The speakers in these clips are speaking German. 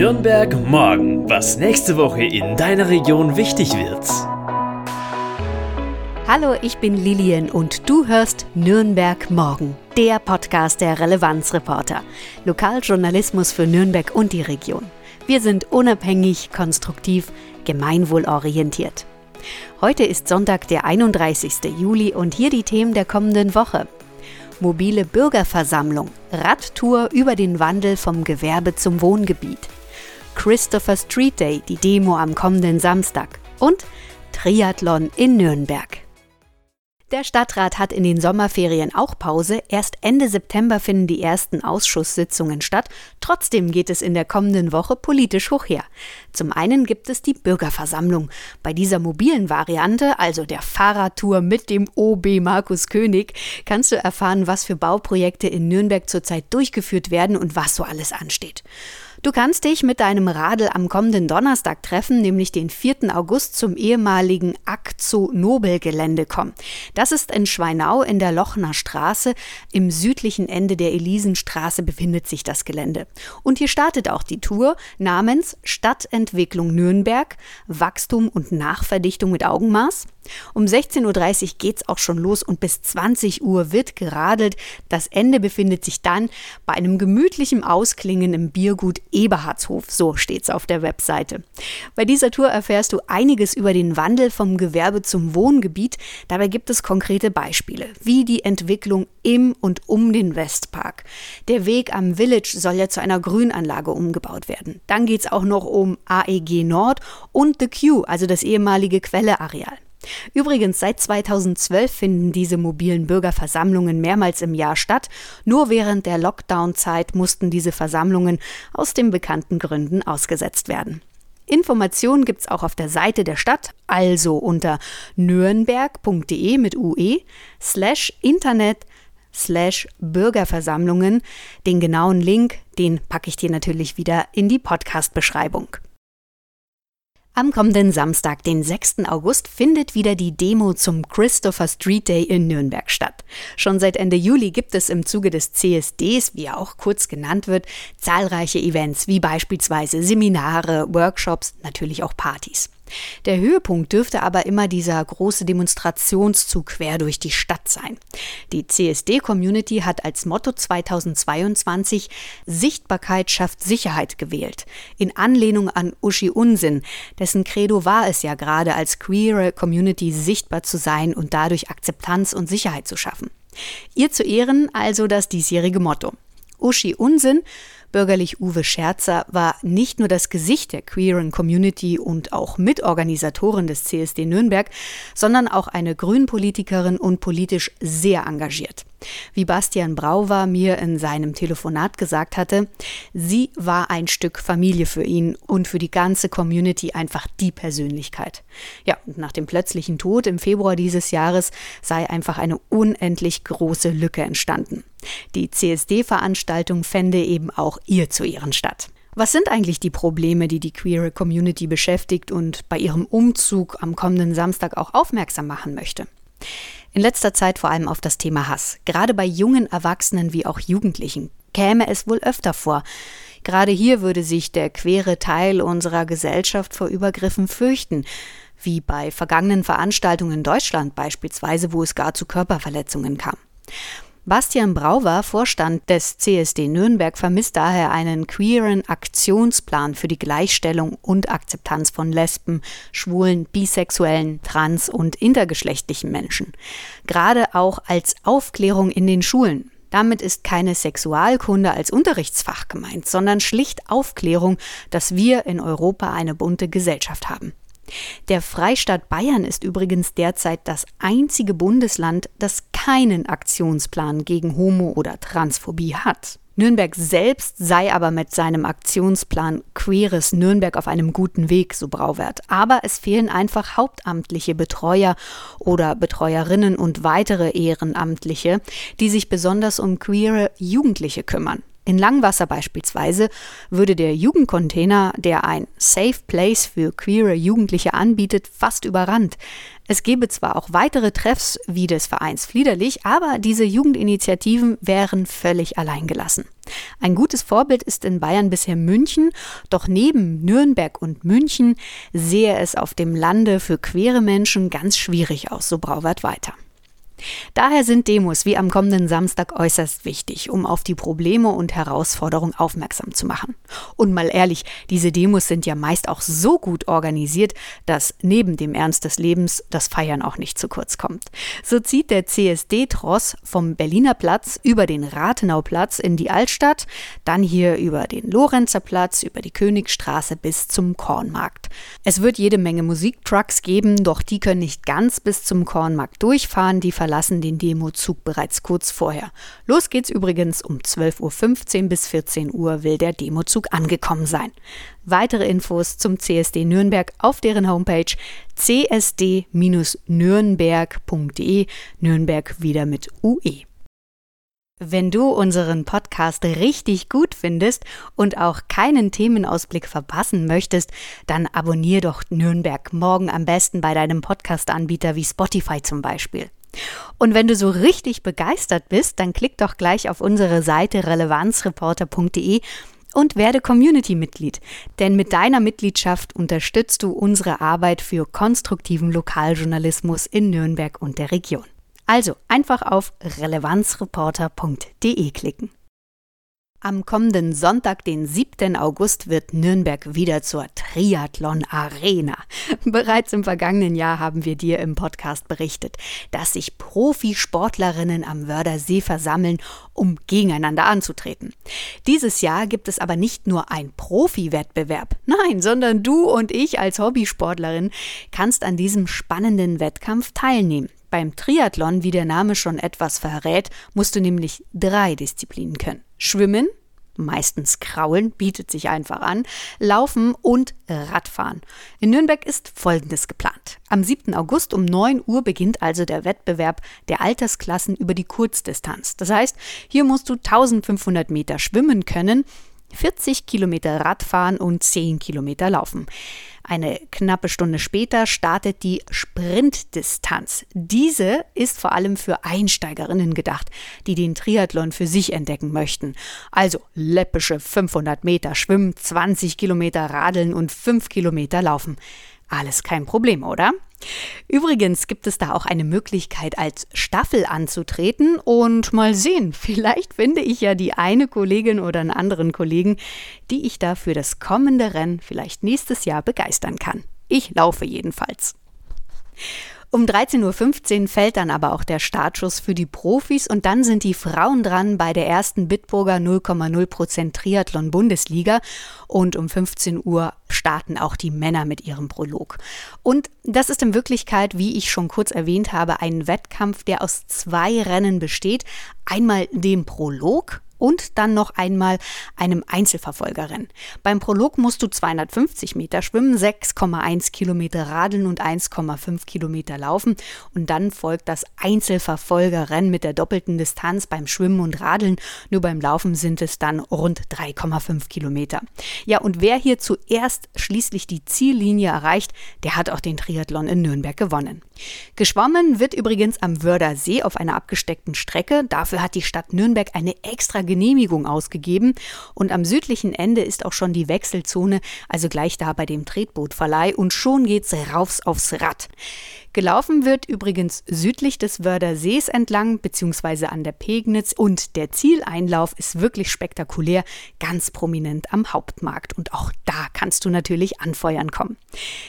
Nürnberg morgen, was nächste Woche in deiner Region wichtig wird. Hallo, ich bin Lilian und du hörst Nürnberg morgen, der Podcast der Relevanzreporter. Lokaljournalismus für Nürnberg und die Region. Wir sind unabhängig, konstruktiv, gemeinwohlorientiert. Heute ist Sonntag, der 31. Juli und hier die Themen der kommenden Woche mobile Bürgerversammlung, Radtour über den Wandel vom Gewerbe zum Wohngebiet, Christopher Street Day, die Demo am kommenden Samstag und Triathlon in Nürnberg. Der Stadtrat hat in den Sommerferien auch Pause. Erst Ende September finden die ersten Ausschusssitzungen statt. Trotzdem geht es in der kommenden Woche politisch hoch her. Zum einen gibt es die Bürgerversammlung. Bei dieser mobilen Variante, also der Fahrradtour mit dem OB Markus König, kannst du erfahren, was für Bauprojekte in Nürnberg zurzeit durchgeführt werden und was so alles ansteht. Du kannst dich mit deinem Radl am kommenden Donnerstag treffen, nämlich den 4. August zum ehemaligen Akzo Nobel Gelände kommen. Das ist in Schweinau in der Lochner Straße. Im südlichen Ende der Elisenstraße befindet sich das Gelände. Und hier startet auch die Tour namens Stadtentwicklung Nürnberg, Wachstum und Nachverdichtung mit Augenmaß. Um 16.30 Uhr geht's auch schon los und bis 20 Uhr wird geradelt. Das Ende befindet sich dann bei einem gemütlichen Ausklingen im Biergut Eberhardshof, so steht's auf der Webseite. Bei dieser Tour erfährst du einiges über den Wandel vom Gewerbe zum Wohngebiet. Dabei gibt es konkrete Beispiele, wie die Entwicklung im und um den Westpark. Der Weg am Village soll ja zu einer Grünanlage umgebaut werden. Dann geht's auch noch um AEG Nord und The Q, also das ehemalige Quelleareal. Übrigens, seit 2012 finden diese mobilen Bürgerversammlungen mehrmals im Jahr statt. Nur während der Lockdown-Zeit mussten diese Versammlungen aus den bekannten Gründen ausgesetzt werden. Informationen gibt's auch auf der Seite der Stadt, also unter nürnberg.de mit UE slash Internet slash Bürgerversammlungen. Den genauen Link, den packe ich dir natürlich wieder in die Podcast-Beschreibung. Am kommenden Samstag, den 6. August, findet wieder die Demo zum Christopher Street Day in Nürnberg statt. Schon seit Ende Juli gibt es im Zuge des CSDs, wie er auch kurz genannt wird, zahlreiche Events wie beispielsweise Seminare, Workshops, natürlich auch Partys. Der Höhepunkt dürfte aber immer dieser große Demonstrationszug quer durch die Stadt sein. Die CSD-Community hat als Motto 2022 Sichtbarkeit schafft Sicherheit gewählt, in Anlehnung an Uschi Unsinn, dessen Credo war es ja gerade als queere Community sichtbar zu sein und dadurch Akzeptanz und Sicherheit zu schaffen. Ihr zu Ehren also das diesjährige Motto. Uschi Unsinn Bürgerlich Uwe Scherzer war nicht nur das Gesicht der queeren Community und auch Mitorganisatorin des CSD Nürnberg, sondern auch eine Grünpolitikerin und politisch sehr engagiert. Wie Bastian Brauwer mir in seinem Telefonat gesagt hatte, sie war ein Stück Familie für ihn und für die ganze Community einfach die Persönlichkeit. Ja, und nach dem plötzlichen Tod im Februar dieses Jahres sei einfach eine unendlich große Lücke entstanden. Die CSD-Veranstaltung fände eben auch ihr zu Ehren statt. Was sind eigentlich die Probleme, die die queere Community beschäftigt und bei ihrem Umzug am kommenden Samstag auch aufmerksam machen möchte? In letzter Zeit vor allem auf das Thema Hass. Gerade bei jungen Erwachsenen wie auch Jugendlichen käme es wohl öfter vor. Gerade hier würde sich der queere Teil unserer Gesellschaft vor Übergriffen fürchten, wie bei vergangenen Veranstaltungen in Deutschland beispielsweise, wo es gar zu Körperverletzungen kam. Bastian Brauwer, Vorstand des CSD Nürnberg, vermisst daher einen queeren Aktionsplan für die Gleichstellung und Akzeptanz von Lesben, Schwulen, Bisexuellen, Trans- und intergeschlechtlichen Menschen. Gerade auch als Aufklärung in den Schulen. Damit ist keine Sexualkunde als Unterrichtsfach gemeint, sondern schlicht Aufklärung, dass wir in Europa eine bunte Gesellschaft haben. Der Freistaat Bayern ist übrigens derzeit das einzige Bundesland, das keinen Aktionsplan gegen Homo- oder Transphobie hat. Nürnberg selbst sei aber mit seinem Aktionsplan Queeres Nürnberg auf einem guten Weg, so Brauwert. Aber es fehlen einfach hauptamtliche Betreuer oder Betreuerinnen und weitere Ehrenamtliche, die sich besonders um queere Jugendliche kümmern. In Langwasser beispielsweise würde der Jugendcontainer, der ein Safe Place für queere Jugendliche anbietet, fast überrannt. Es gäbe zwar auch weitere Treffs wie des Vereins Fliederlich, aber diese Jugendinitiativen wären völlig alleingelassen. Ein gutes Vorbild ist in Bayern bisher München, doch neben Nürnberg und München sehe es auf dem Lande für queere Menschen ganz schwierig aus, so Brauwert weiter. Daher sind Demos wie am kommenden Samstag äußerst wichtig, um auf die Probleme und Herausforderungen aufmerksam zu machen. Und mal ehrlich, diese Demos sind ja meist auch so gut organisiert, dass neben dem Ernst des Lebens das Feiern auch nicht zu kurz kommt. So zieht der CSD-Tross vom Berliner Platz über den Rathenauplatz in die Altstadt, dann hier über den Lorenzer Platz, über die Königstraße bis zum Kornmarkt. Es wird jede Menge Musiktrucks geben, doch die können nicht ganz bis zum Kornmarkt durchfahren, die verlassen den Demozug bereits kurz vorher. Los geht's übrigens um 12.15 Uhr bis 14 Uhr will der Demozug angekommen sein. Weitere Infos zum CSD Nürnberg auf deren Homepage csd-nürnberg.de, Nürnberg wieder mit UE. Wenn du unseren Podcast richtig gut findest und auch keinen Themenausblick verpassen möchtest, dann abonnier doch Nürnberg morgen am besten bei deinem Podcast-Anbieter wie Spotify zum Beispiel. Und wenn du so richtig begeistert bist, dann klick doch gleich auf unsere Seite relevanzreporter.de und werde Community-Mitglied. Denn mit deiner Mitgliedschaft unterstützt du unsere Arbeit für konstruktiven Lokaljournalismus in Nürnberg und der Region. Also einfach auf relevanzreporter.de klicken. Am kommenden Sonntag, den 7. August, wird Nürnberg wieder zur Triathlon Arena. Bereits im vergangenen Jahr haben wir dir im Podcast berichtet, dass sich Profisportlerinnen am Wördersee versammeln, um gegeneinander anzutreten. Dieses Jahr gibt es aber nicht nur ein Profi-Wettbewerb, nein, sondern du und ich als Hobbysportlerin kannst an diesem spannenden Wettkampf teilnehmen. Beim Triathlon, wie der Name schon etwas verrät, musst du nämlich drei Disziplinen können. Schwimmen, meistens Kraulen, bietet sich einfach an, Laufen und Radfahren. In Nürnberg ist Folgendes geplant. Am 7. August um 9 Uhr beginnt also der Wettbewerb der Altersklassen über die Kurzdistanz. Das heißt, hier musst du 1500 Meter schwimmen können, 40 Kilometer Radfahren und 10 Kilometer laufen. Eine knappe Stunde später startet die Sprintdistanz. Diese ist vor allem für Einsteigerinnen gedacht, die den Triathlon für sich entdecken möchten. Also läppische 500 Meter schwimmen, 20 Kilometer radeln und 5 Kilometer laufen. Alles kein Problem, oder? Übrigens gibt es da auch eine Möglichkeit, als Staffel anzutreten und mal sehen, vielleicht finde ich ja die eine Kollegin oder einen anderen Kollegen, die ich da für das kommende Rennen vielleicht nächstes Jahr begeistern kann. Ich laufe jedenfalls. Um 13.15 Uhr fällt dann aber auch der Startschuss für die Profis und dann sind die Frauen dran bei der ersten Bitburger 0,0% Triathlon Bundesliga und um 15 Uhr starten auch die Männer mit ihrem Prolog. Und das ist in Wirklichkeit, wie ich schon kurz erwähnt habe, ein Wettkampf, der aus zwei Rennen besteht. Einmal dem Prolog, und dann noch einmal einem Einzelverfolgerrennen. Beim Prolog musst du 250 Meter schwimmen, 6,1 Kilometer radeln und 1,5 Kilometer laufen und dann folgt das Einzelverfolgerrennen mit der doppelten Distanz beim Schwimmen und Radeln. Nur beim Laufen sind es dann rund 3,5 Kilometer. Ja, und wer hier zuerst schließlich die Ziellinie erreicht, der hat auch den Triathlon in Nürnberg gewonnen. Geschwommen wird übrigens am Wördersee auf einer abgesteckten Strecke. Dafür hat die Stadt Nürnberg eine extra Genehmigung ausgegeben und am südlichen Ende ist auch schon die Wechselzone, also gleich da bei dem Tretbootverleih und schon geht's raus aufs Rad. Gelaufen wird übrigens südlich des Wördersees entlang, beziehungsweise an der Pegnitz und der Zieleinlauf ist wirklich spektakulär, ganz prominent am Hauptmarkt und auch da kannst du natürlich anfeuern kommen.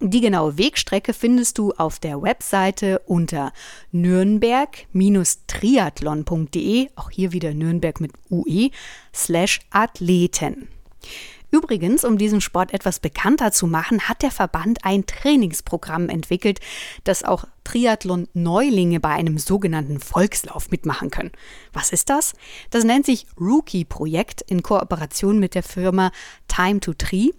Die genaue Wegstrecke findest du auf der Webseite unter nürnberg-triathlon.de, auch hier wieder Nürnberg mit UE, slash Athleten. Übrigens, um diesen Sport etwas bekannter zu machen, hat der Verband ein Trainingsprogramm entwickelt, das auch Triathlon-Neulinge bei einem sogenannten Volkslauf mitmachen können. Was ist das? Das nennt sich Rookie-Projekt in Kooperation mit der Firma Time to Tree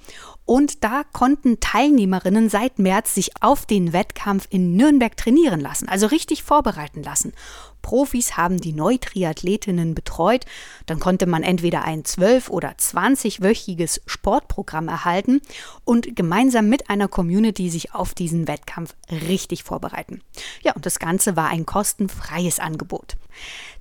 und da konnten Teilnehmerinnen seit März sich auf den Wettkampf in Nürnberg trainieren lassen, also richtig vorbereiten lassen. Profis haben die Neutriathletinnen betreut. Dann konnte man entweder ein 12- oder 20-wöchiges Sportprogramm erhalten und gemeinsam mit einer Community sich auf diesen Wettkampf richtig vorbereiten. Ja, und das Ganze war ein kostenfreies Angebot.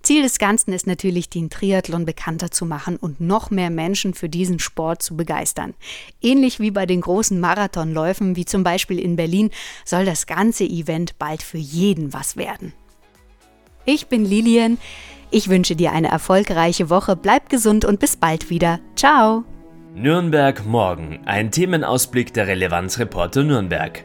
Ziel des Ganzen ist natürlich, den Triathlon bekannter zu machen und noch mehr Menschen für diesen Sport zu begeistern. Ähnlich wie bei den großen Marathonläufen, wie zum Beispiel in Berlin, soll das ganze Event bald für jeden was werden. Ich bin Lilian. Ich wünsche dir eine erfolgreiche Woche. Bleib gesund und bis bald wieder. Ciao. Nürnberg morgen. Ein Themenausblick der Relevanzreporter Nürnberg.